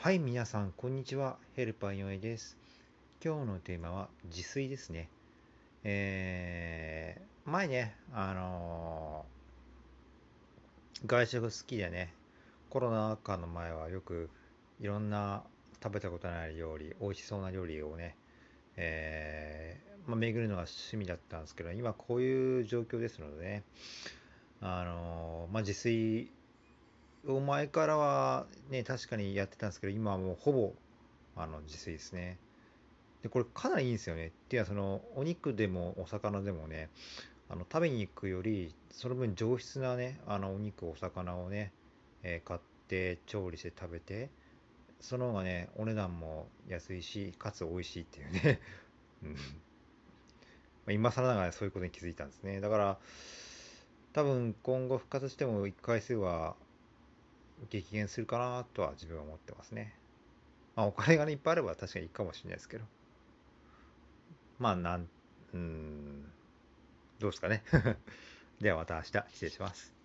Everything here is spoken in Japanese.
はい、皆さん、こんにちは。ヘルパーヨエです。今日のテーマは自炊ですね。えー、前ね、あのー、外食好きでね、コロナ禍の前はよくいろんな食べたことない料理、美味しそうな料理をね、えー、まあ、巡るのが趣味だったんですけど、今こういう状況ですのでね、あのー、まあ、自炊を前からはね、確かにやってたんですけど、今はもうほぼ、あの、自炊ですね。で、これかなりいいんですよね。っていうのは、その、お肉でもお魚でもね、あの、食べに行くより、その分上質なね、あの、お肉、お魚をね、えー、買って調理して食べて、その方がね、お値段も安いし、かつ美味しいっていうね。うん。今更ながらそういうことに気づいたんですね。だから、多分今後復活しても1回数は激減するかなとは自分は思ってますね。まあ、お金が、ね、いっぱいあれば確かにいいかもしれないですけど。まあ、なん、うん、どうですかね。ではまた明日失礼します。